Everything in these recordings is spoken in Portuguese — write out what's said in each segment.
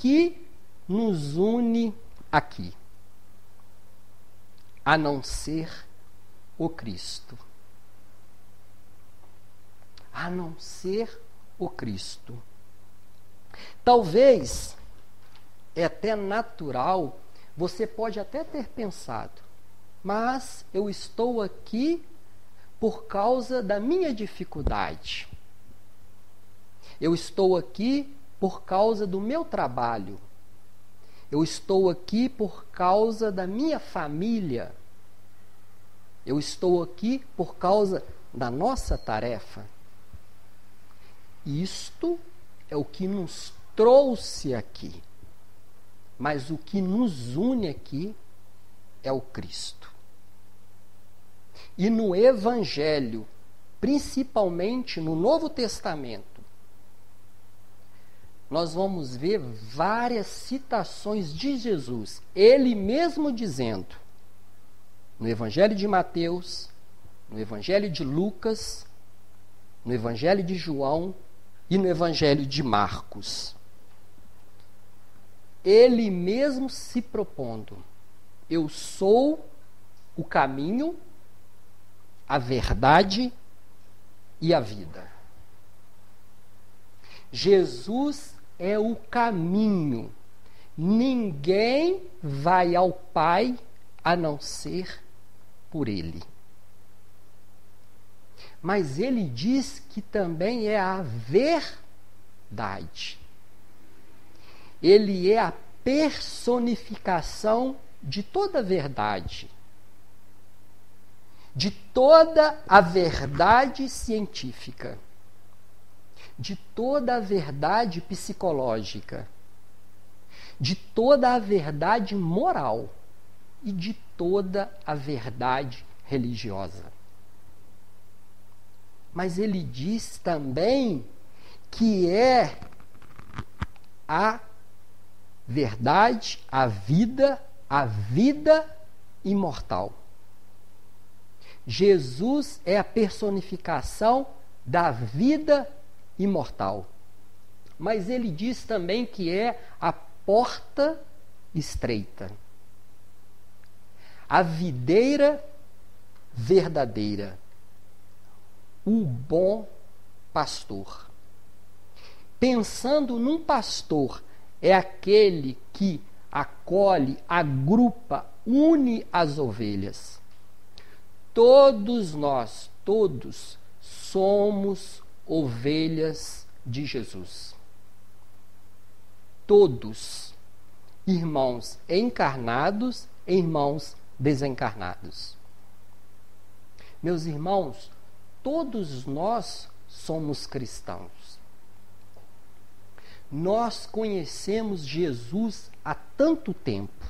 que nos une aqui? A não ser o Cristo. A não ser o Cristo. Talvez é até natural, você pode até ter pensado, mas eu estou aqui por causa da minha dificuldade. Eu estou aqui por causa do meu trabalho. Eu estou aqui por causa da minha família. Eu estou aqui por causa da nossa tarefa. Isto é o que nos trouxe aqui. Mas o que nos une aqui é o Cristo. E no Evangelho, principalmente no Novo Testamento, nós vamos ver várias citações de Jesus, ele mesmo dizendo, no Evangelho de Mateus, no Evangelho de Lucas, no Evangelho de João e no Evangelho de Marcos. Ele mesmo se propondo: Eu sou o caminho, a verdade e a vida. Jesus é o caminho. Ninguém vai ao Pai a não ser por Ele. Mas ele diz que também é a verdade. Ele é a personificação de toda a verdade. De toda a verdade científica de toda a verdade psicológica, de toda a verdade moral e de toda a verdade religiosa. Mas ele diz também que é a verdade, a vida, a vida imortal. Jesus é a personificação da vida imortal. Mas ele diz também que é a porta estreita. A videira verdadeira. O bom pastor. Pensando num pastor, é aquele que acolhe, agrupa, une as ovelhas. Todos nós, todos, somos ovelhas de Jesus. Todos, irmãos encarnados e irmãos desencarnados. Meus irmãos, todos nós somos cristãos. Nós conhecemos Jesus há tanto tempo.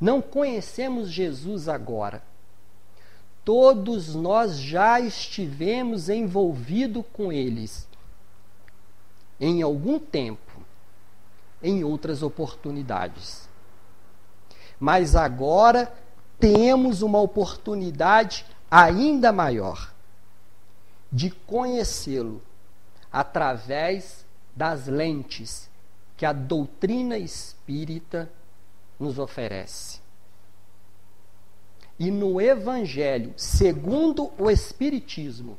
Não conhecemos Jesus agora todos nós já estivemos envolvidos com eles em algum tempo, em outras oportunidades. Mas agora temos uma oportunidade ainda maior de conhecê-lo através das lentes que a doutrina espírita nos oferece. E no Evangelho, segundo o Espiritismo,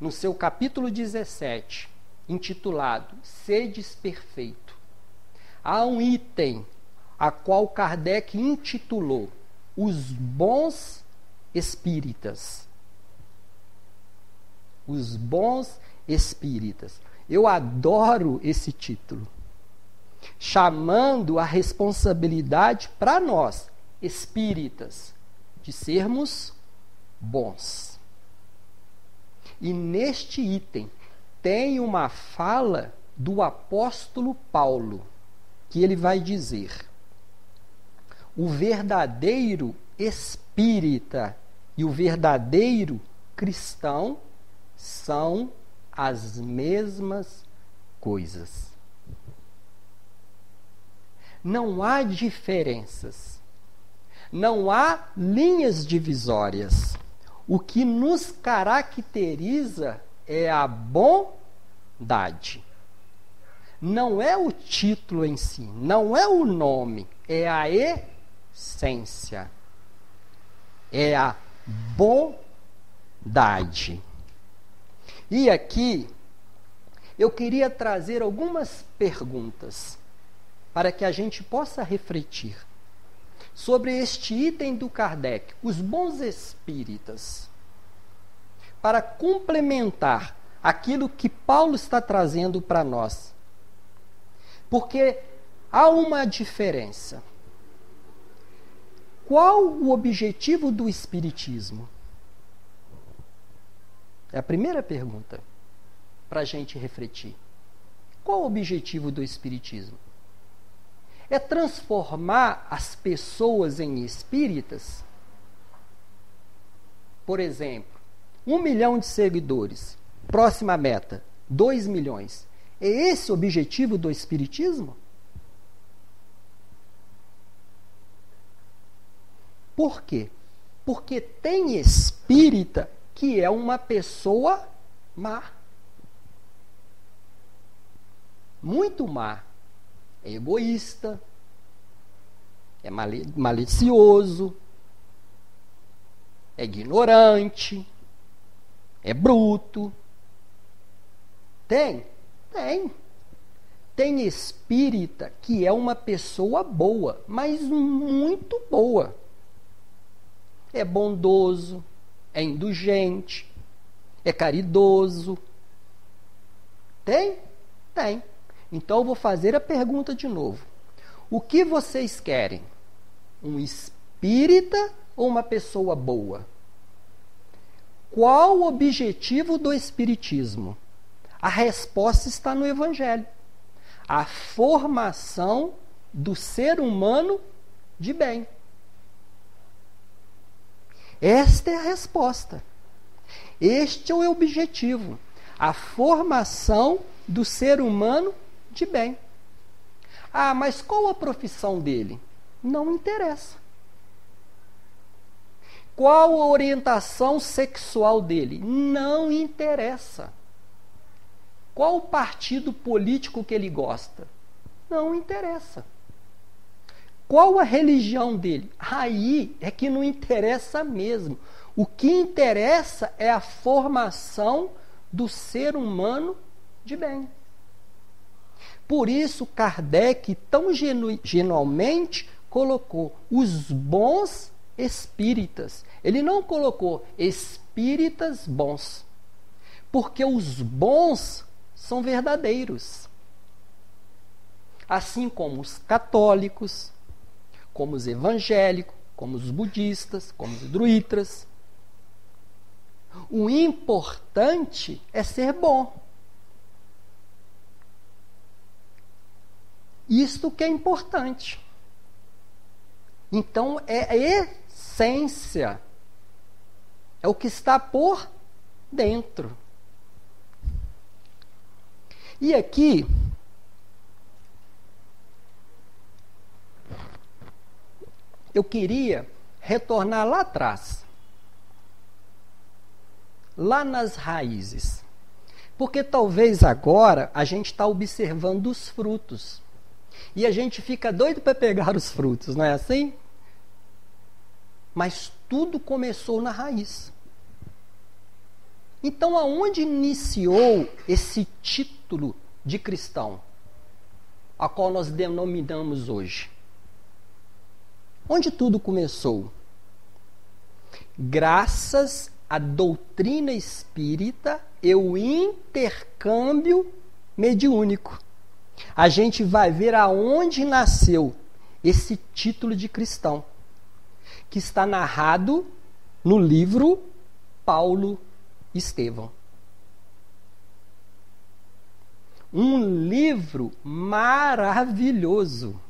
no seu capítulo 17, intitulado Sedes Perfeito, há um item a qual Kardec intitulou Os Bons Espíritas. Os Bons Espíritas. Eu adoro esse título, chamando a responsabilidade para nós, espíritas, de sermos bons. E neste item tem uma fala do apóstolo Paulo, que ele vai dizer: o verdadeiro espírita e o verdadeiro cristão são as mesmas coisas. Não há diferenças não há linhas divisórias. O que nos caracteriza é a bondade. não é o título em si, não é o nome, é a essência. É a bondade. E aqui eu queria trazer algumas perguntas para que a gente possa refletir sobre este item do Kardec, os bons espíritas, para complementar aquilo que Paulo está trazendo para nós. Porque há uma diferença. Qual o objetivo do Espiritismo? É a primeira pergunta para a gente refletir. Qual o objetivo do Espiritismo? É transformar as pessoas em espíritas? Por exemplo, um milhão de seguidores, próxima meta, dois milhões. É esse o objetivo do Espiritismo? Por quê? Porque tem espírita que é uma pessoa má. Muito má. É egoísta, é malicioso, é ignorante, é bruto. Tem? Tem. Tem espírita que é uma pessoa boa, mas muito boa. É bondoso, é indulgente, é caridoso. Tem? Tem. Então eu vou fazer a pergunta de novo. O que vocês querem? Um espírita ou uma pessoa boa? Qual o objetivo do espiritismo? A resposta está no evangelho. A formação do ser humano de bem. Esta é a resposta. Este é o objetivo. A formação do ser humano de bem. Ah, mas qual a profissão dele? Não interessa. Qual a orientação sexual dele? Não interessa. Qual o partido político que ele gosta? Não interessa. Qual a religião dele? Aí é que não interessa mesmo. O que interessa é a formação do ser humano de bem. Por isso, Kardec tão genu genualmente colocou os bons espíritas. Ele não colocou espíritas bons, porque os bons são verdadeiros. Assim como os católicos, como os evangélicos, como os budistas, como os druitas. O importante é ser bom. Isto que é importante. Então, é a essência. É o que está por dentro. E aqui, eu queria retornar lá atrás, lá nas raízes. Porque talvez agora a gente está observando os frutos. E a gente fica doido para pegar os frutos, não é assim? Mas tudo começou na raiz. Então, aonde iniciou esse título de cristão, a qual nós denominamos hoje? Onde tudo começou? Graças à doutrina espírita e o intercâmbio mediúnico a gente vai ver aonde nasceu esse título de cristão, que está narrado no livro Paulo Estevão. Um livro maravilhoso.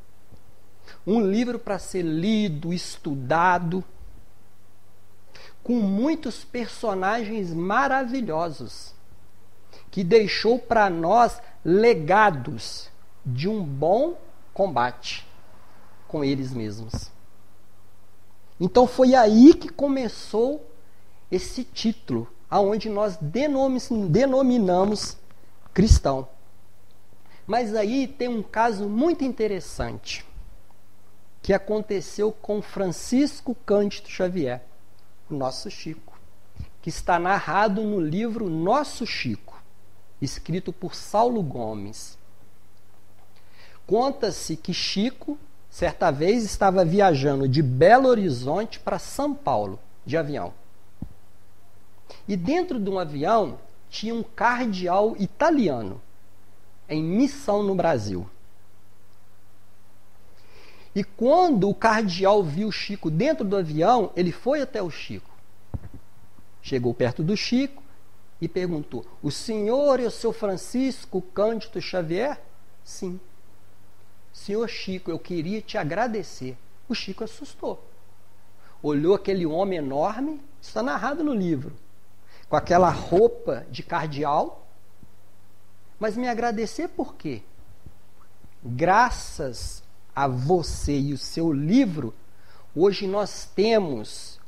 Um livro para ser lido, estudado, com muitos personagens maravilhosos, que deixou para nós legados de um bom combate com eles mesmos. Então foi aí que começou esse título, aonde nós denominamos cristão. Mas aí tem um caso muito interessante que aconteceu com Francisco Cândido Xavier, o nosso Chico, que está narrado no livro Nosso Chico, escrito por Saulo Gomes. Conta-se que Chico, certa vez, estava viajando de Belo Horizonte para São Paulo, de avião. E dentro de um avião tinha um cardeal italiano em missão no Brasil. E quando o cardeal viu Chico dentro do avião, ele foi até o Chico. Chegou perto do Chico e perguntou: O senhor é o seu Francisco Cândido Xavier? Sim. Senhor Chico, eu queria te agradecer. O Chico assustou. Olhou aquele homem enorme, está narrado no livro, com aquela roupa de cardeal. Mas me agradecer por quê? Graças a você e o seu livro, hoje nós temos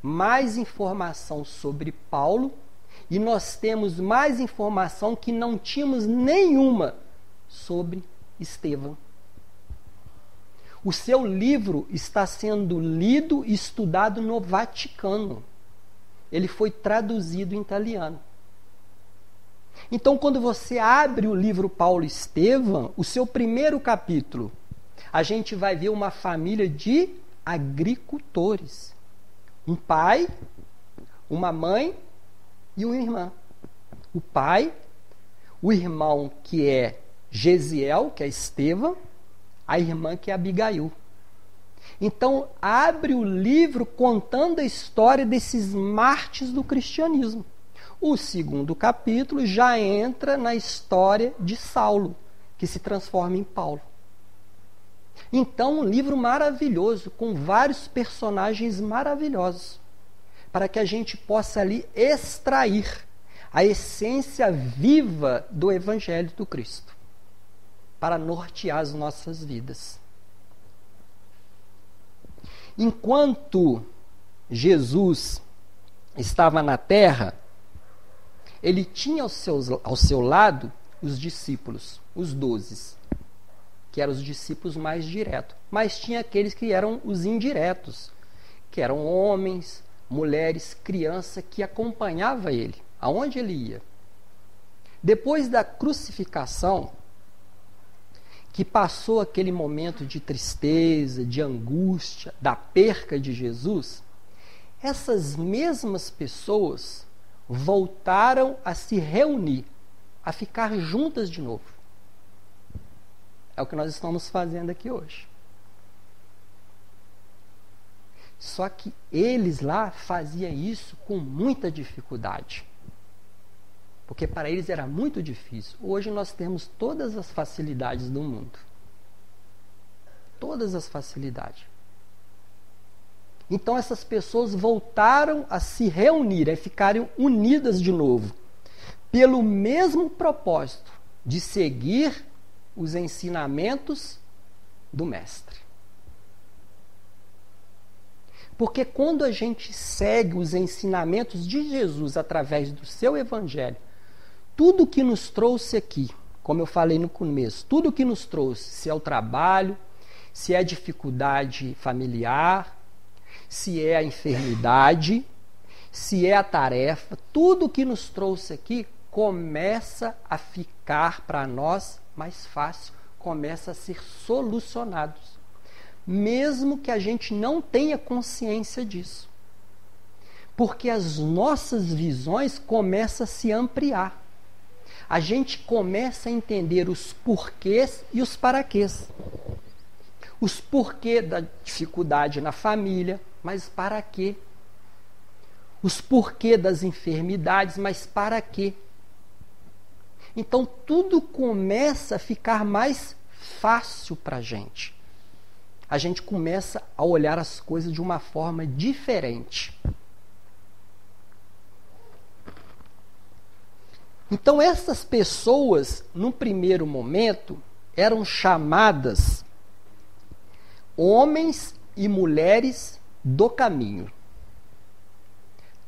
mais informação sobre Paulo e nós temos mais informação que não tínhamos nenhuma sobre Estevão. O seu livro está sendo lido e estudado no Vaticano. Ele foi traduzido em italiano. Então, quando você abre o livro Paulo Estevão, o seu primeiro capítulo, a gente vai ver uma família de agricultores. Um pai, uma mãe e uma irmã. O pai, o irmão que é Gesiel, que é Estevão, a irmã que é Abigail. Então, abre o livro contando a história desses mártires do cristianismo. O segundo capítulo já entra na história de Saulo, que se transforma em Paulo. Então, um livro maravilhoso, com vários personagens maravilhosos, para que a gente possa ali extrair a essência viva do Evangelho do Cristo, para nortear as nossas vidas. Enquanto Jesus estava na terra, ele tinha ao seu, ao seu lado os discípulos, os dozes que eram os discípulos mais diretos. Mas tinha aqueles que eram os indiretos, que eram homens, mulheres, criança que acompanhava ele, aonde ele ia. Depois da crucificação, que passou aquele momento de tristeza, de angústia, da perca de Jesus, essas mesmas pessoas voltaram a se reunir, a ficar juntas de novo. É o que nós estamos fazendo aqui hoje. Só que eles lá faziam isso com muita dificuldade. Porque para eles era muito difícil. Hoje nós temos todas as facilidades do mundo. Todas as facilidades. Então essas pessoas voltaram a se reunir, a ficarem unidas de novo, pelo mesmo propósito de seguir os ensinamentos do Mestre. Porque quando a gente segue os ensinamentos de Jesus através do seu Evangelho, tudo que nos trouxe aqui, como eu falei no começo, tudo que nos trouxe, se é o trabalho, se é a dificuldade familiar, se é a enfermidade, se é a tarefa, tudo que nos trouxe aqui começa a ficar para nós mais fácil, começa a ser solucionados. Mesmo que a gente não tenha consciência disso. Porque as nossas visões começam a se ampliar. A gente começa a entender os porquês e os paraquês. Os porquê da dificuldade na família, mas para quê? Os porquê das enfermidades, mas para quê? Então tudo começa a ficar mais fácil para a gente. A gente começa a olhar as coisas de uma forma diferente. Então, essas pessoas, no primeiro momento, eram chamadas homens e mulheres do caminho.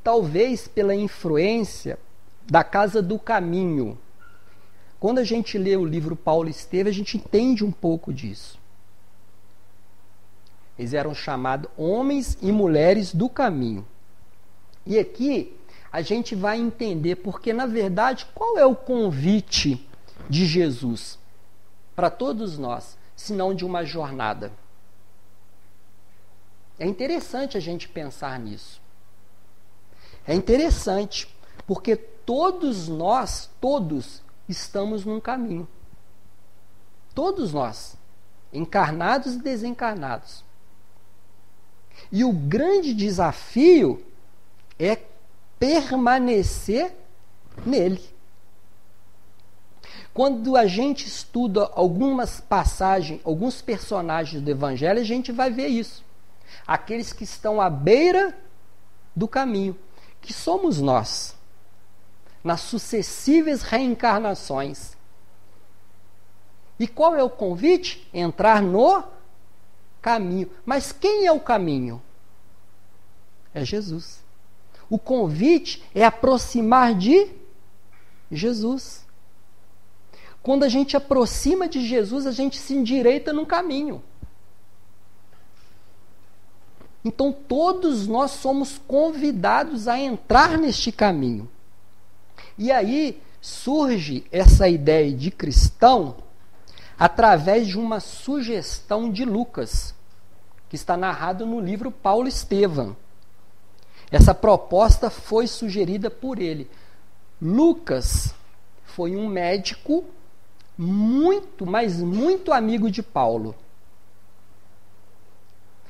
Talvez pela influência da Casa do Caminho, Quando a gente lê o livro Paulo Esteve, a gente entende um pouco disso. Eles eram chamados homens e mulheres do caminho. E aqui a gente vai entender porque, na verdade, qual é o convite de Jesus para todos nós, senão de uma jornada? É interessante a gente pensar nisso. É interessante, porque todos nós, todos, estamos num caminho. Todos nós, encarnados e desencarnados. E o grande desafio é permanecer nele. Quando a gente estuda algumas passagens, alguns personagens do Evangelho, a gente vai ver isso. Aqueles que estão à beira do caminho, que somos nós, nas sucessivas reencarnações. E qual é o convite? Entrar no caminho. Mas quem é o caminho? É Jesus. O convite é aproximar de Jesus. Quando a gente aproxima de Jesus, a gente se endireita no caminho. Então todos nós somos convidados a entrar neste caminho. E aí surge essa ideia de cristão através de uma sugestão de Lucas, que está narrado no livro Paulo Estevam. Essa proposta foi sugerida por ele. Lucas foi um médico muito, mas muito amigo de Paulo.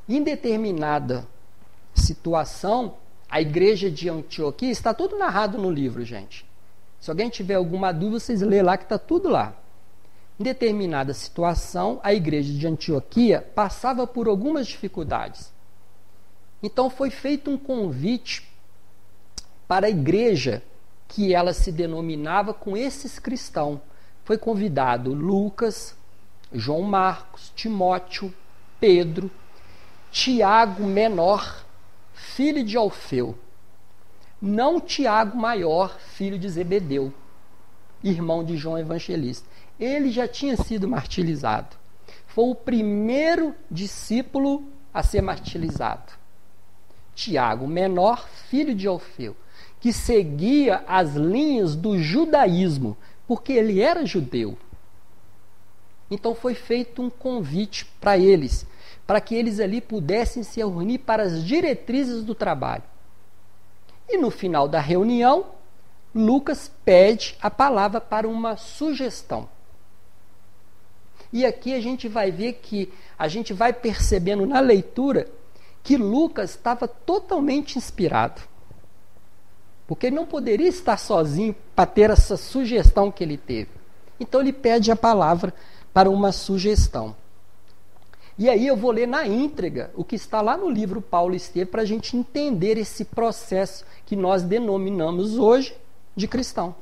Em determinada situação, a igreja de Antioquia está tudo narrado no livro, gente. Se alguém tiver alguma dúvida, vocês lê lá que está tudo lá. Em determinada situação, a igreja de Antioquia passava por algumas dificuldades. Então foi feito um convite para a igreja que ela se denominava com esses cristãos. Foi convidado Lucas, João Marcos, Timóteo, Pedro, Tiago menor, filho de Alfeu. Não Tiago maior, filho de Zebedeu, irmão de João Evangelista. Ele já tinha sido martirizado. Foi o primeiro discípulo a ser martirizado. Tiago, menor, filho de Alfeu, que seguia as linhas do judaísmo, porque ele era judeu. Então foi feito um convite para eles, para que eles ali pudessem se reunir para as diretrizes do trabalho. E no final da reunião, Lucas pede a palavra para uma sugestão. E aqui a gente vai ver que a gente vai percebendo na leitura que Lucas estava totalmente inspirado. Porque ele não poderia estar sozinho para ter essa sugestão que ele teve. Então ele pede a palavra para uma sugestão. E aí eu vou ler na íntegra o que está lá no livro Paulo Estevam para a gente entender esse processo que nós denominamos hoje de cristão.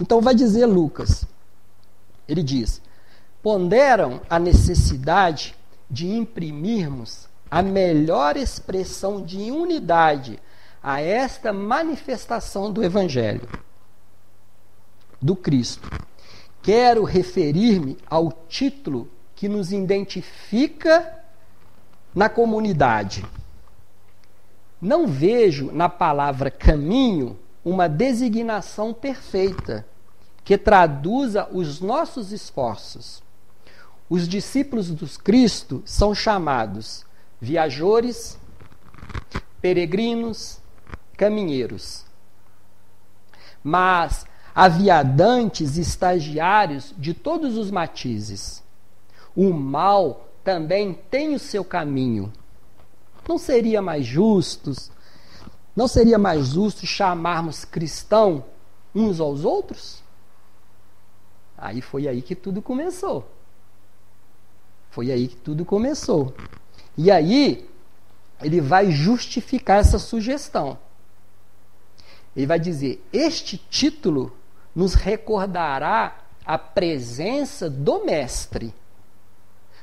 Então vai dizer Lucas. Ele diz: ponderam a necessidade de imprimirmos a melhor expressão de unidade a esta manifestação do Evangelho, do Cristo. Quero referir-me ao título que nos identifica na comunidade. Não vejo na palavra caminho uma designação perfeita que traduza os nossos esforços. Os discípulos do Cristo são chamados viajores, peregrinos, caminheiros. Mas aviadantes estagiários de todos os matizes. O mal também tem o seu caminho. Não seria mais justos? Não seria mais justo chamarmos cristão uns aos outros? Aí foi aí que tudo começou. Foi aí que tudo começou. E aí, ele vai justificar essa sugestão. Ele vai dizer: este título nos recordará a presença do Mestre,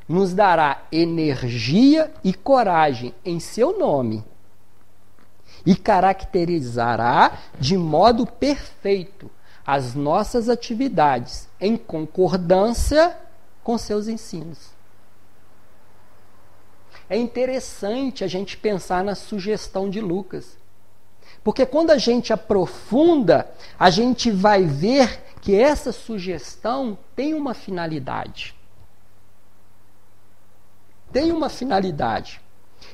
nos dará energia e coragem em seu nome e caracterizará de modo perfeito as nossas atividades em concordância com seus ensinos. É interessante a gente pensar na sugestão de Lucas. Porque quando a gente aprofunda, a gente vai ver que essa sugestão tem uma finalidade. Tem uma finalidade.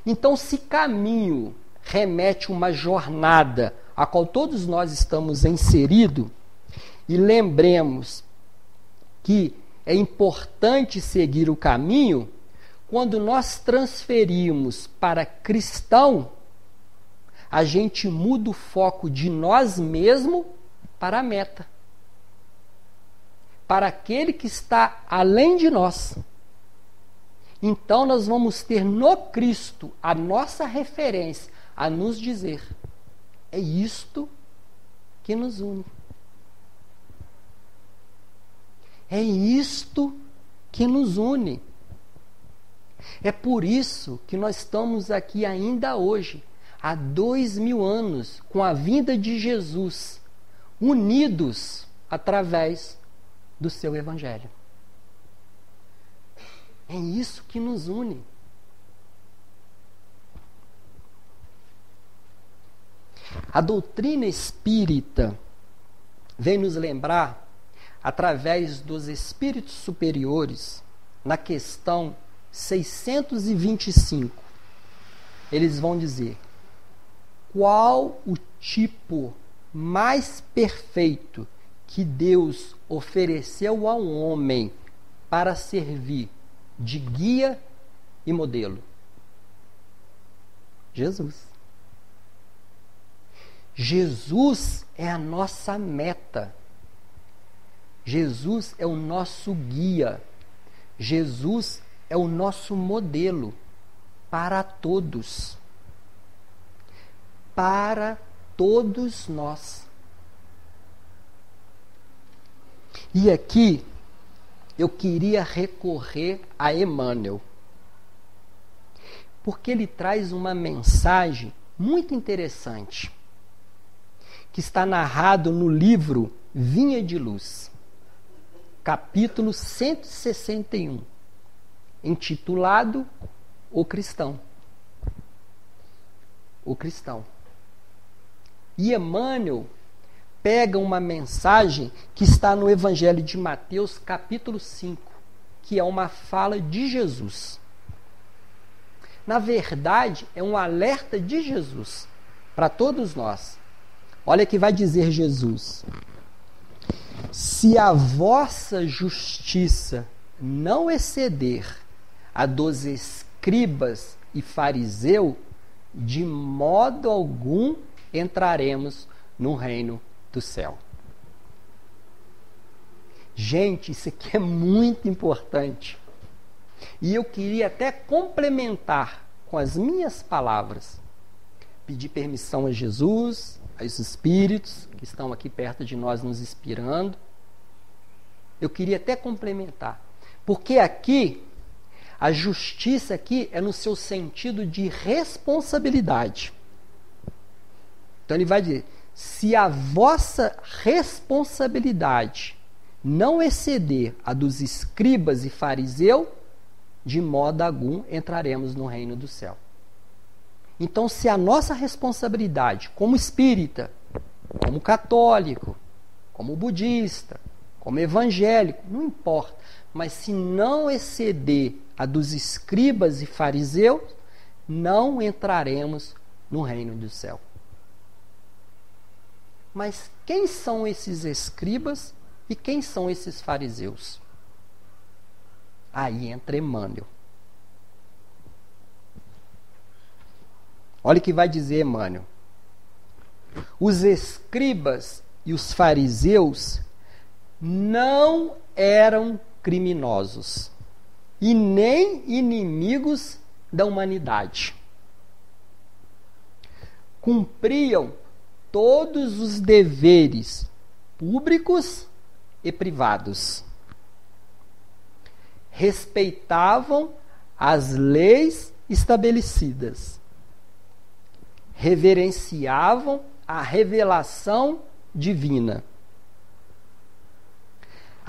Então, se caminho remete uma jornada a qual todos nós estamos inseridos, e lembremos que é importante seguir o caminho, quando nós transferimos para cristão, a gente muda o foco de nós mesmos para a meta. Para aquele que está além de nós. Então nós vamos ter no Cristo a nossa referência a nos dizer: é isto que nos une. É isto que nos une. É por isso que nós estamos aqui ainda hoje, há dois mil anos, com a vinda de Jesus, unidos através do seu Evangelho. É isso que nos une. A doutrina espírita vem nos lembrar, através dos espíritos superiores, na questão 625, eles vão dizer qual o tipo mais perfeito que Deus ofereceu ao homem para servir de guia e modelo? Jesus. Jesus é a nossa meta. Jesus é o nosso guia. Jesus é o nosso modelo para todos. Para todos nós. E aqui eu queria recorrer a Emmanuel, porque ele traz uma mensagem muito interessante, que está narrado no livro Vinha de Luz, capítulo 161 intitulado O Cristão. O Cristão. E Emmanuel pega uma mensagem que está no Evangelho de Mateus, capítulo 5, que é uma fala de Jesus. Na verdade, é um alerta de Jesus para todos nós. Olha que vai dizer Jesus: Se a vossa justiça não exceder a dos escribas e fariseu, de modo algum entraremos no reino do céu. Gente, isso aqui é muito importante. E eu queria até complementar com as minhas palavras. Pedir permissão a Jesus, aos espíritos que estão aqui perto de nós nos inspirando. Eu queria até complementar. Porque aqui a justiça aqui é no seu sentido de responsabilidade. Então ele vai dizer: se a vossa responsabilidade não exceder a dos escribas e fariseus, de modo algum entraremos no reino do céu. Então, se a nossa responsabilidade como espírita, como católico, como budista, como evangélico, não importa, mas se não exceder a dos escribas e fariseus, não entraremos no reino do céu. Mas quem são esses escribas e quem são esses fariseus? Aí entra Emmanuel. Olha o que vai dizer Emmanuel. Os escribas e os fariseus não eram criminosos e nem inimigos da humanidade. Cumpriam todos os deveres públicos e privados. Respeitavam as leis estabelecidas. Reverenciavam a revelação divina.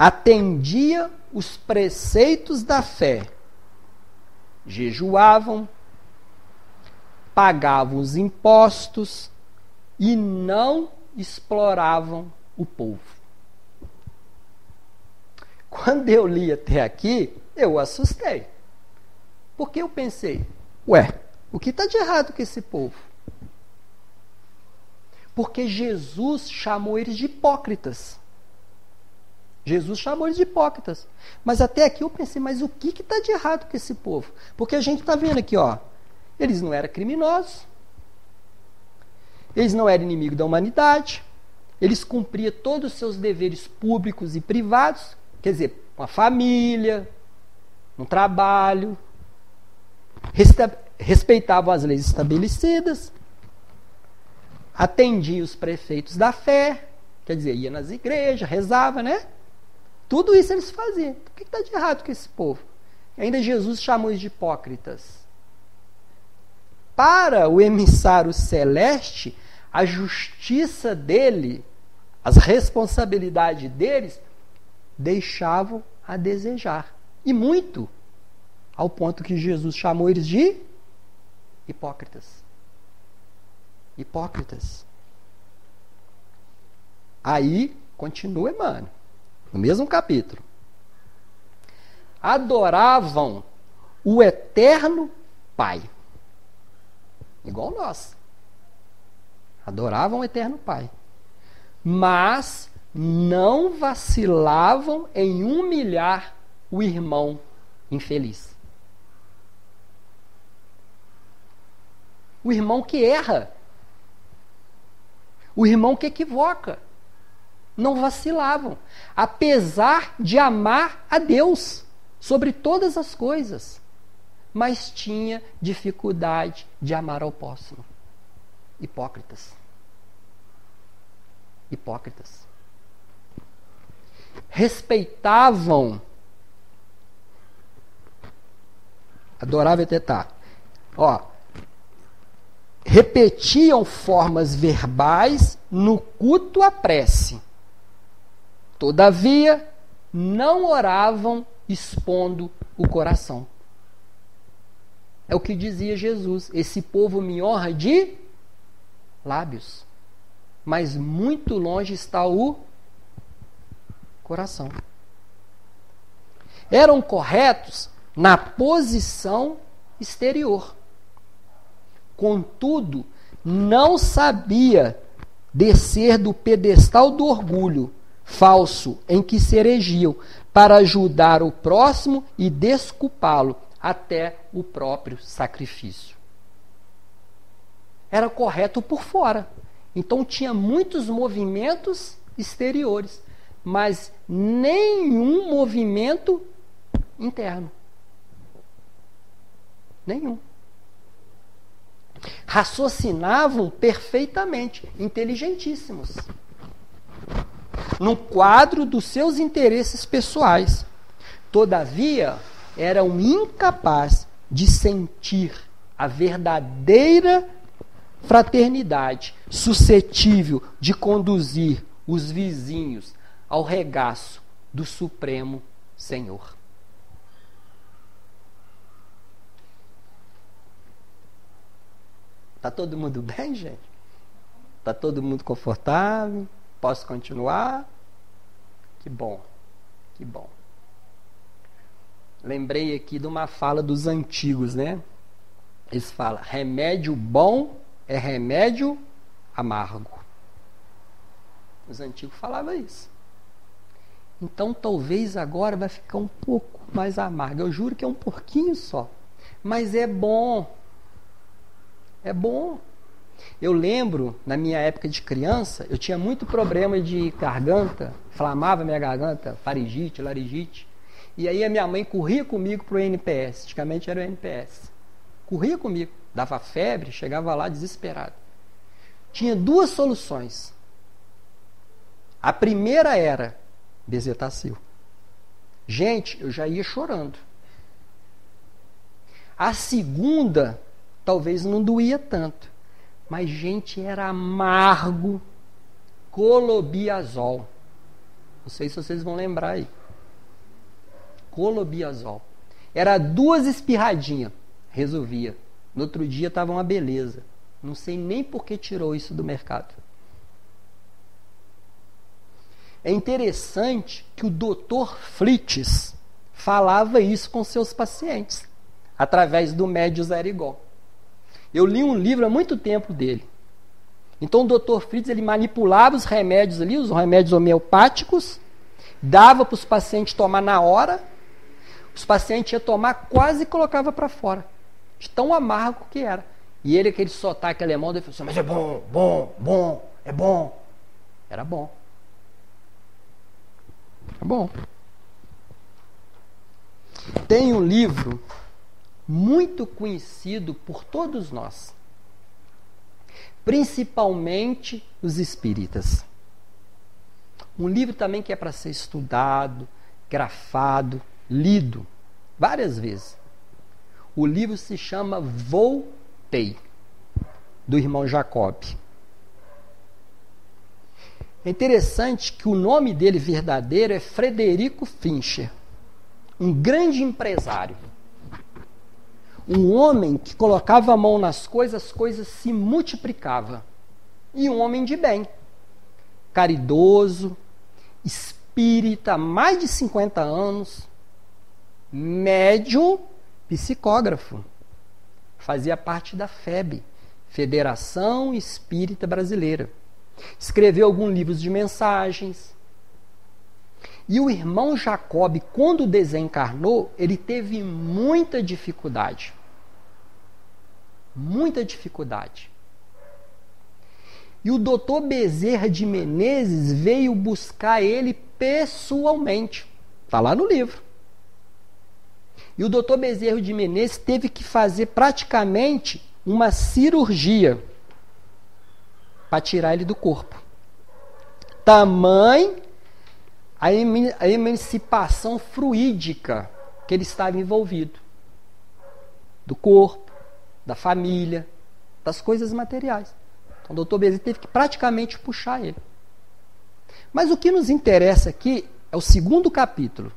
Atendia os preceitos da fé, jejuavam, pagavam os impostos e não exploravam o povo. Quando eu li até aqui, eu assustei. Porque eu pensei, ué, o que está de errado com esse povo? Porque Jesus chamou eles de hipócritas. Jesus chamou eles de hipócritas. Mas até aqui eu pensei, mas o que está de errado com esse povo? Porque a gente está vendo aqui, ó, eles não eram criminosos, eles não eram inimigos da humanidade, eles cumpriam todos os seus deveres públicos e privados, quer dizer, uma família, um trabalho, respeitavam as leis estabelecidas, atendia os prefeitos da fé, quer dizer, ia nas igrejas, rezava, né? Tudo isso eles faziam. O que está de errado com esse povo? ainda Jesus chamou de hipócritas. Para o emissário celeste, a justiça dele, as responsabilidades deles, deixavam a desejar. E muito. Ao ponto que Jesus chamou eles de hipócritas. Hipócritas. Aí, continua, mano no mesmo capítulo, adoravam o eterno Pai. Igual nós. Adoravam o eterno Pai. Mas não vacilavam em humilhar o irmão infeliz. O irmão que erra. O irmão que equivoca não vacilavam, apesar de amar a Deus sobre todas as coisas, mas tinha dificuldade de amar ao próximo. Hipócritas. Hipócritas. Respeitavam, adoravam Etetá. Ó, repetiam formas verbais no culto à prece Todavia, não oravam expondo o coração. É o que dizia Jesus: esse povo me honra de lábios, mas muito longe está o coração. Eram corretos na posição exterior. Contudo, não sabia descer do pedestal do orgulho falso em que se erigiam para ajudar o próximo e desculpá-lo até o próprio sacrifício. Era correto por fora. Então tinha muitos movimentos exteriores, mas nenhum movimento interno. Nenhum. Raciocinavam perfeitamente, inteligentíssimos no quadro dos seus interesses pessoais. Todavia, eram incapazes de sentir a verdadeira fraternidade, suscetível de conduzir os vizinhos ao regaço do Supremo Senhor. Tá todo mundo bem, gente? Tá todo mundo confortável? Posso continuar? Que bom, que bom. Lembrei aqui de uma fala dos antigos, né? Eles falam: remédio bom é remédio amargo. Os antigos falavam isso. Então talvez agora vai ficar um pouco mais amargo. Eu juro que é um pouquinho só. Mas é bom. É bom. Eu lembro, na minha época de criança, eu tinha muito problema de garganta, inflamava minha garganta, faringite, laringite. E aí a minha mãe corria comigo para o NPS, antigamente era o NPS. Corria comigo, dava febre, chegava lá desesperado. Tinha duas soluções. A primeira era bezetacil. Gente, eu já ia chorando. A segunda, talvez não doía tanto. Mas, gente, era amargo colobiazol. Não sei se vocês vão lembrar aí. Colobiazol. Era duas espirradinhas, resolvia. No outro dia estava uma beleza. Não sei nem por que tirou isso do mercado. É interessante que o Dr. Fritz falava isso com seus pacientes, através do médio Zerigol. Eu li um livro há muito tempo dele. Então o Dr. Fritz ele manipulava os remédios ali, os remédios homeopáticos, dava para os pacientes tomar na hora. Os pacientes iam tomar, quase colocava para fora. De tão amargo que era. E ele, aquele sotaque alemão, ele falou assim, mas é bom, bom, bom, é bom. Era bom. Era bom. Tem um livro muito conhecido por todos nós, principalmente os espíritas. Um livro também que é para ser estudado, grafado, lido várias vezes. O livro se chama Voltei, do irmão Jacob. É interessante que o nome dele verdadeiro é Frederico Fincher, um grande empresário. Um homem que colocava a mão nas coisas, as coisas se multiplicavam. E um homem de bem, caridoso, espírita, mais de 50 anos, médium, psicógrafo. Fazia parte da FEB, Federação Espírita Brasileira. Escreveu alguns livros de mensagens. E o irmão Jacob, quando desencarnou, ele teve muita dificuldade. Muita dificuldade. E o doutor Bezerra de Menezes veio buscar ele pessoalmente. Está lá no livro. E o doutor Bezerra de Menezes teve que fazer praticamente uma cirurgia para tirar ele do corpo. Tamanho a emancipação fluídica que ele estava envolvido do corpo, da família, das coisas materiais. Então, o doutor Bezerra teve que praticamente puxar ele. Mas o que nos interessa aqui é o segundo capítulo.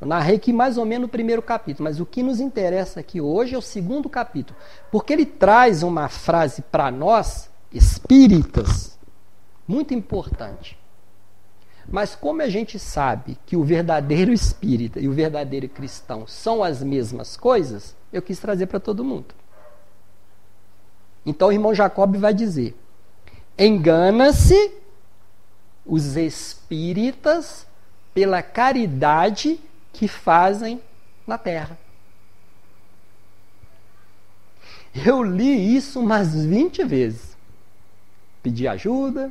Eu narrei aqui mais ou menos o primeiro capítulo, mas o que nos interessa aqui hoje é o segundo capítulo, porque ele traz uma frase para nós, espíritas, muito importante. Mas como a gente sabe que o verdadeiro espírita e o verdadeiro cristão são as mesmas coisas, eu quis trazer para todo mundo. Então o irmão Jacob vai dizer: engana-se os espíritas pela caridade que fazem na terra. Eu li isso umas 20 vezes. Pedi ajuda,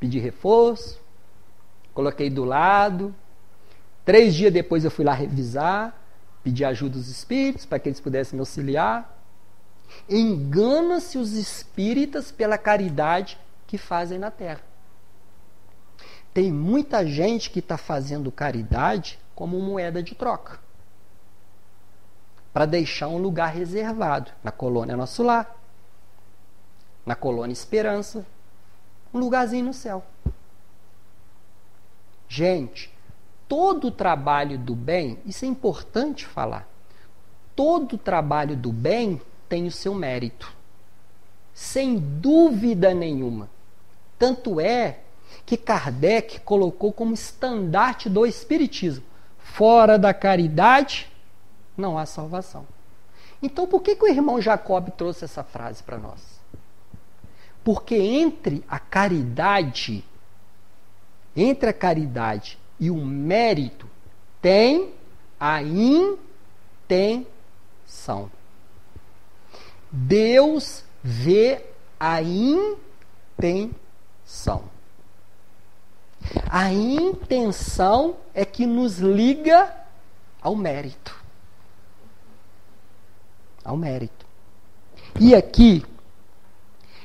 pedi reforço, coloquei do lado. Três dias depois eu fui lá revisar, pedi ajuda dos espíritos para que eles pudessem me auxiliar. Engana-se os espíritas pela caridade que fazem na terra. Tem muita gente que está fazendo caridade como moeda de troca para deixar um lugar reservado na colônia Nosso Lar, na colônia Esperança, um lugarzinho no céu. Gente, todo trabalho do bem, isso é importante falar. Todo trabalho do bem tem o seu mérito. Sem dúvida nenhuma. Tanto é que Kardec colocou como estandarte do Espiritismo Fora da caridade, não há salvação. Então, por que, que o irmão Jacob trouxe essa frase para nós? Porque entre a caridade, entre a caridade e o mérito, tem a intenção. Deus vê a intenção. A intenção é que nos liga ao mérito. Ao mérito. E aqui,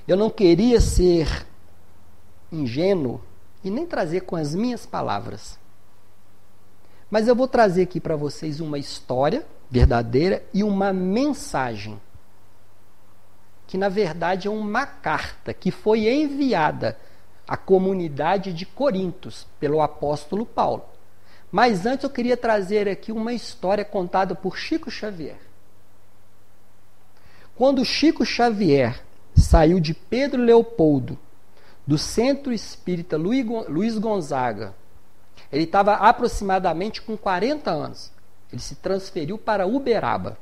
eu não queria ser ingênuo e nem trazer com as minhas palavras. Mas eu vou trazer aqui para vocês uma história verdadeira e uma mensagem. Que na verdade é uma carta que foi enviada a comunidade de Corintos, pelo apóstolo Paulo. Mas antes eu queria trazer aqui uma história contada por Chico Xavier. Quando Chico Xavier saiu de Pedro Leopoldo, do Centro Espírita Luiz Gonzaga, ele estava aproximadamente com 40 anos. Ele se transferiu para Uberaba.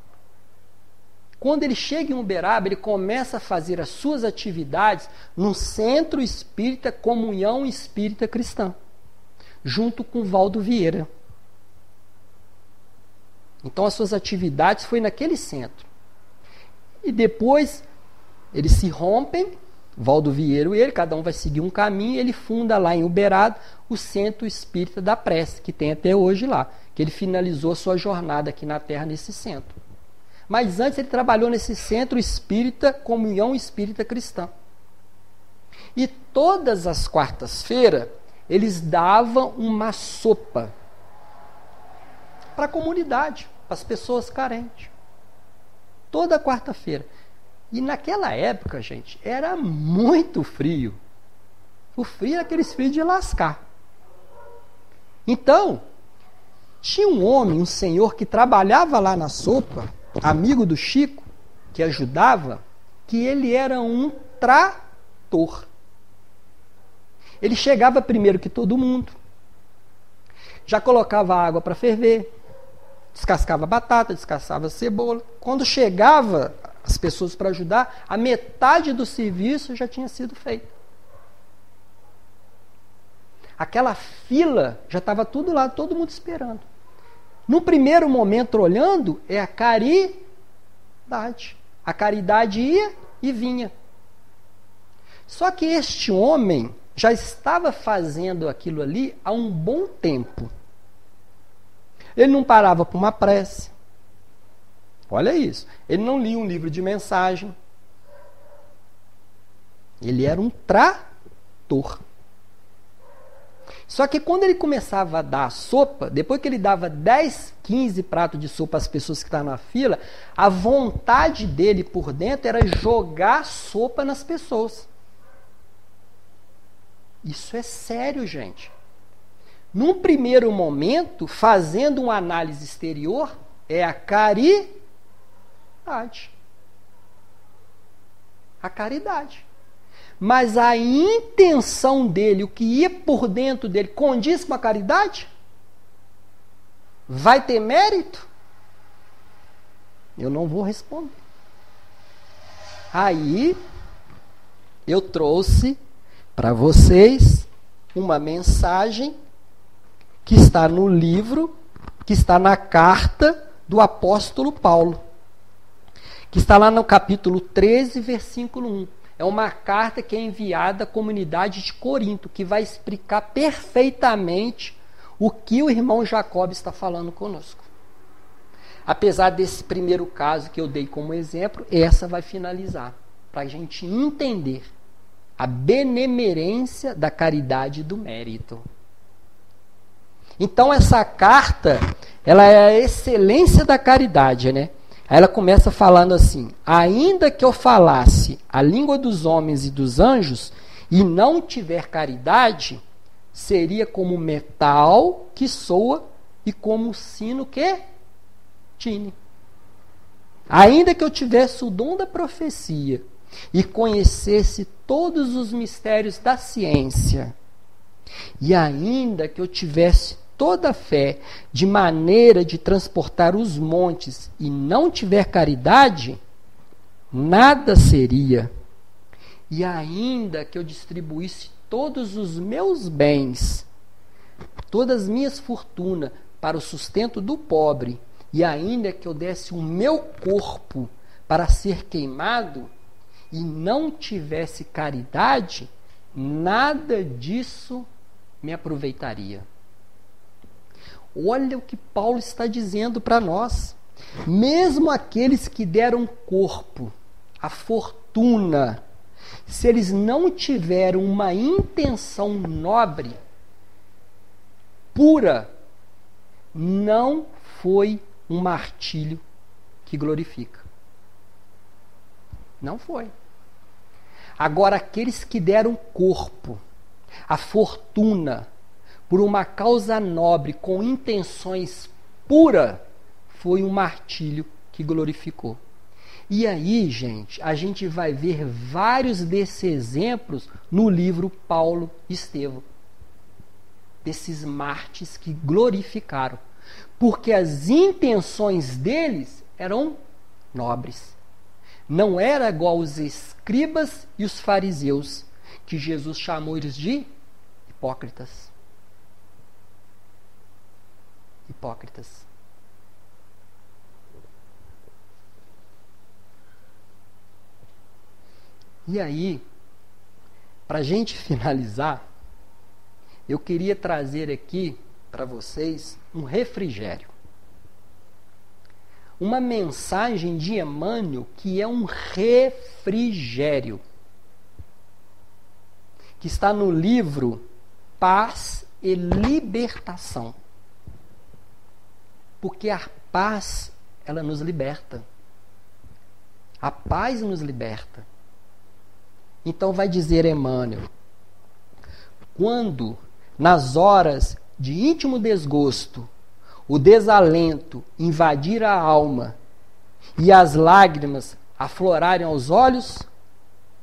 Quando ele chega em Uberaba, ele começa a fazer as suas atividades no Centro Espírita Comunhão Espírita Cristã, junto com Valdo Vieira. Então as suas atividades foi naquele centro. E depois eles se rompem, Valdo Vieira e ele, cada um vai seguir um caminho, ele funda lá em Uberaba o Centro Espírita da Prece, que tem até hoje lá, que ele finalizou a sua jornada aqui na Terra nesse centro. Mas antes ele trabalhou nesse centro espírita, comunhão espírita cristã. E todas as quartas-feiras eles davam uma sopa para a comunidade, para as pessoas carentes. Toda quarta-feira. E naquela época, gente, era muito frio. O frio era aqueles frios de lascar. Então, tinha um homem, um senhor que trabalhava lá na sopa, amigo do Chico, que ajudava, que ele era um trator. Ele chegava primeiro que todo mundo, já colocava água para ferver, descascava batata, descascava cebola. Quando chegava as pessoas para ajudar, a metade do serviço já tinha sido feito. Aquela fila já estava tudo lá, todo mundo esperando. No primeiro momento, olhando, é a caridade. A caridade ia e vinha. Só que este homem já estava fazendo aquilo ali há um bom tempo. Ele não parava para uma prece. Olha isso. Ele não lia um livro de mensagem. Ele era um trator. Só que quando ele começava a dar sopa, depois que ele dava 10, 15 pratos de sopa às pessoas que estavam na fila, a vontade dele por dentro era jogar sopa nas pessoas. Isso é sério, gente. Num primeiro momento, fazendo uma análise exterior, é a caridade. A caridade mas a intenção dele, o que ia por dentro dele, condiz com a caridade? Vai ter mérito? Eu não vou responder. Aí, eu trouxe para vocês uma mensagem que está no livro, que está na carta do apóstolo Paulo, que está lá no capítulo 13, versículo 1. É uma carta que é enviada à comunidade de Corinto, que vai explicar perfeitamente o que o irmão Jacob está falando conosco. Apesar desse primeiro caso que eu dei como exemplo, essa vai finalizar, para a gente entender a benemerência da caridade e do mérito. Então essa carta, ela é a excelência da caridade, né? Aí ela começa falando assim: ainda que eu falasse a língua dos homens e dos anjos e não tiver caridade, seria como metal que soa e como sino que tine. Ainda que eu tivesse o dom da profecia e conhecesse todos os mistérios da ciência, e ainda que eu tivesse toda a fé de maneira de transportar os montes e não tiver caridade, nada seria. E ainda que eu distribuísse todos os meus bens, todas as minhas fortunas para o sustento do pobre, e ainda que eu desse o meu corpo para ser queimado e não tivesse caridade, nada disso me aproveitaria. Olha o que Paulo está dizendo para nós. Mesmo aqueles que deram corpo, a fortuna, se eles não tiveram uma intenção nobre, pura, não foi um martírio que glorifica. Não foi. Agora, aqueles que deram corpo, a fortuna, por uma causa nobre, com intenções puras, foi um martírio que glorificou. E aí, gente, a gente vai ver vários desses exemplos no livro Paulo Estevão. Desses mártires que glorificaram. Porque as intenções deles eram nobres. Não era igual os escribas e os fariseus, que Jesus chamou eles de hipócritas. Hipócritas. E aí, para a gente finalizar, eu queria trazer aqui para vocês um refrigério. Uma mensagem de Emmanuel que é um refrigério. Que está no livro Paz e Libertação. Porque a paz, ela nos liberta. A paz nos liberta. Então vai dizer Emmanuel: quando, nas horas de íntimo desgosto, o desalento invadir a alma e as lágrimas aflorarem aos olhos,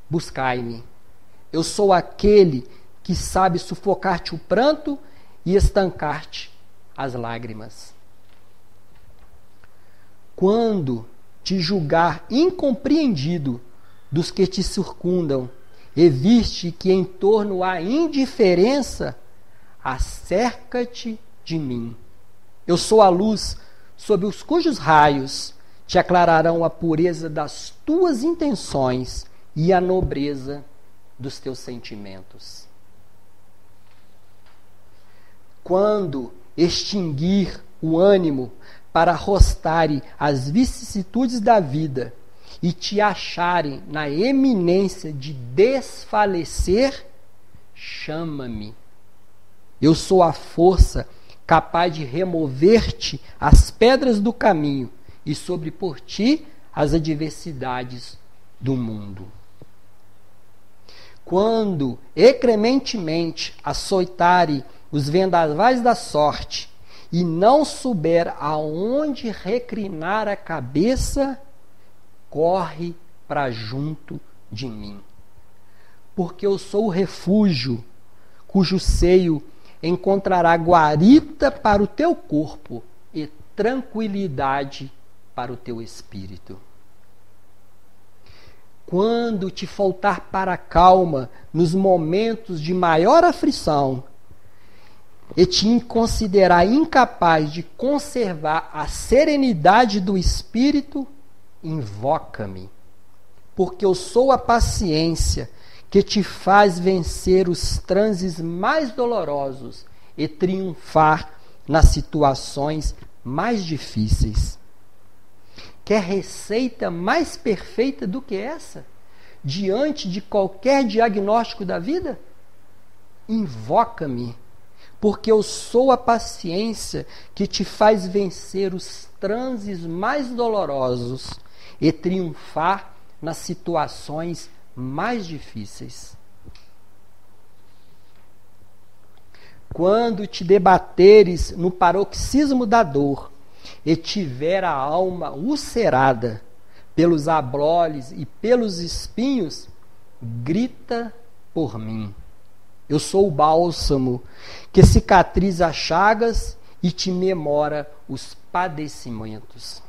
buscai-me. Eu sou aquele que sabe sufocar-te o pranto e estancar-te as lágrimas. Quando te julgar incompreendido dos que te circundam, e viste que em torno há indiferença, acerca-te de mim. Eu sou a luz sob os cujos raios te aclararão a pureza das tuas intenções e a nobreza dos teus sentimentos. Quando extinguir o ânimo para rostare as vicissitudes da vida, e te acharem na eminência de desfalecer, chama-me. Eu sou a força capaz de remover-te as pedras do caminho e sobre por ti as adversidades do mundo. Quando ecrementemente açoitare os vendavais da sorte e não souber aonde reclinar a cabeça, corre para junto de mim. Porque eu sou o refúgio, cujo seio encontrará guarita para o teu corpo e tranquilidade para o teu espírito. Quando te faltar para calma nos momentos de maior aflição, e te considerar incapaz de conservar a serenidade do espírito, invoca-me, porque eu sou a paciência que te faz vencer os transes mais dolorosos e triunfar nas situações mais difíceis. Quer receita mais perfeita do que essa? Diante de qualquer diagnóstico da vida? Invoca-me, porque eu sou a paciência que te faz vencer os transes mais dolorosos e triunfar nas situações mais difíceis. Quando te debateres no paroxismo da dor e tiver a alma ulcerada pelos abroles e pelos espinhos, grita por mim. Eu sou o bálsamo que cicatriza as chagas e te memora os padecimentos.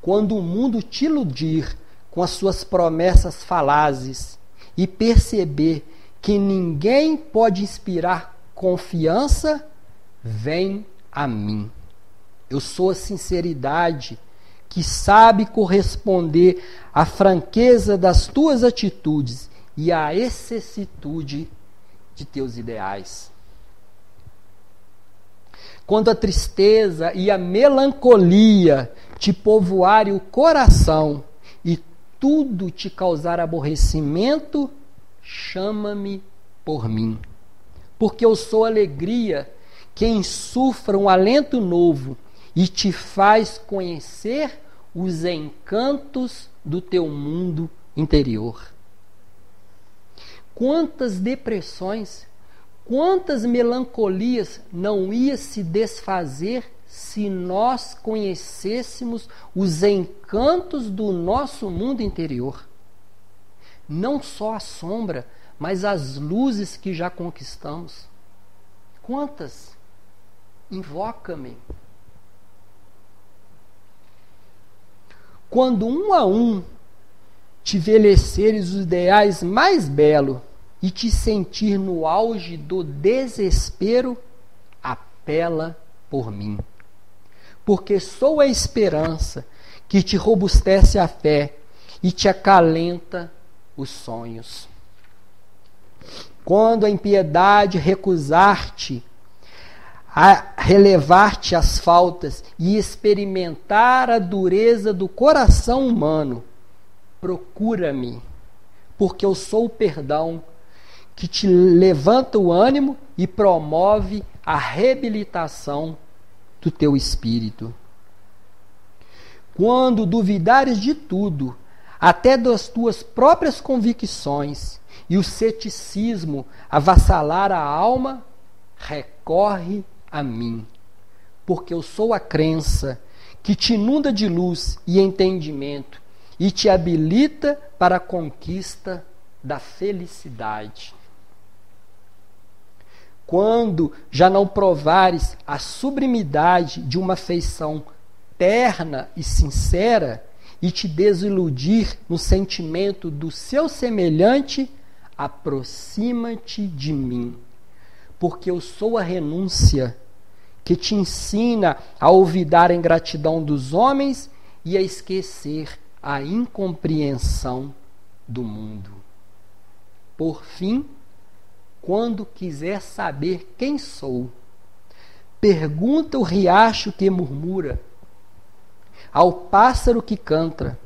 quando o mundo te iludir com as suas promessas falazes e perceber que ninguém pode inspirar confiança, vem a mim. Eu sou a sinceridade que sabe corresponder à franqueza das tuas atitudes e à excessitude de teus ideais. Quando a tristeza e a melancolia te povoarem o coração e tudo te causar aborrecimento, chama-me por mim. Porque eu sou alegria, quem sufra um alento novo e te faz conhecer os encantos do teu mundo interior. Quantas depressões, quantas melancolias não ia se desfazer se nós conhecêssemos os encantos do nosso mundo interior. Não só a sombra, mas as luzes que já conquistamos. Quantas? Invoca-me. Quando um a um te envelheceres os ideais mais belos e te sentir no auge do desespero, apela por mim. Porque sou a esperança que te robustece a fé e te acalenta os sonhos. Quando a impiedade recusar-te a relevar-te as faltas e experimentar a dureza do coração humano, procura-me, porque eu sou o perdão que te levanta o ânimo e promove a reabilitação do teu espírito. Quando duvidares de tudo, até das tuas próprias convicções, e o ceticismo avassalar a alma, recorre a mim, porque eu sou a crença que te inunda de luz e entendimento e te habilita para a conquista da felicidade. Quando já não provares a sublimidade de uma feição terna e sincera e te desiludir no sentimento do seu semelhante, aproxima-te de mim, porque eu sou a renúncia que te ensina a olvidar a ingratidão dos homens e a esquecer a incompreensão do mundo. Por fim, quando quiser saber quem sou, pergunta o riacho que murmura, ao pássaro que canta,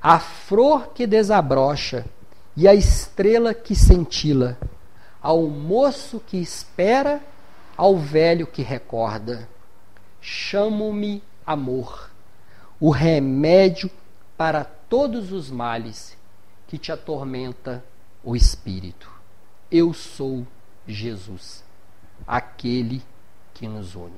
à flor que desabrocha e à estrela que cintila, ao moço que espera, ao velho que recorda. Chamo-me amor, o remédio para todos os males que te atormenta o espírito. Eu sou Jesus, aquele que nos une.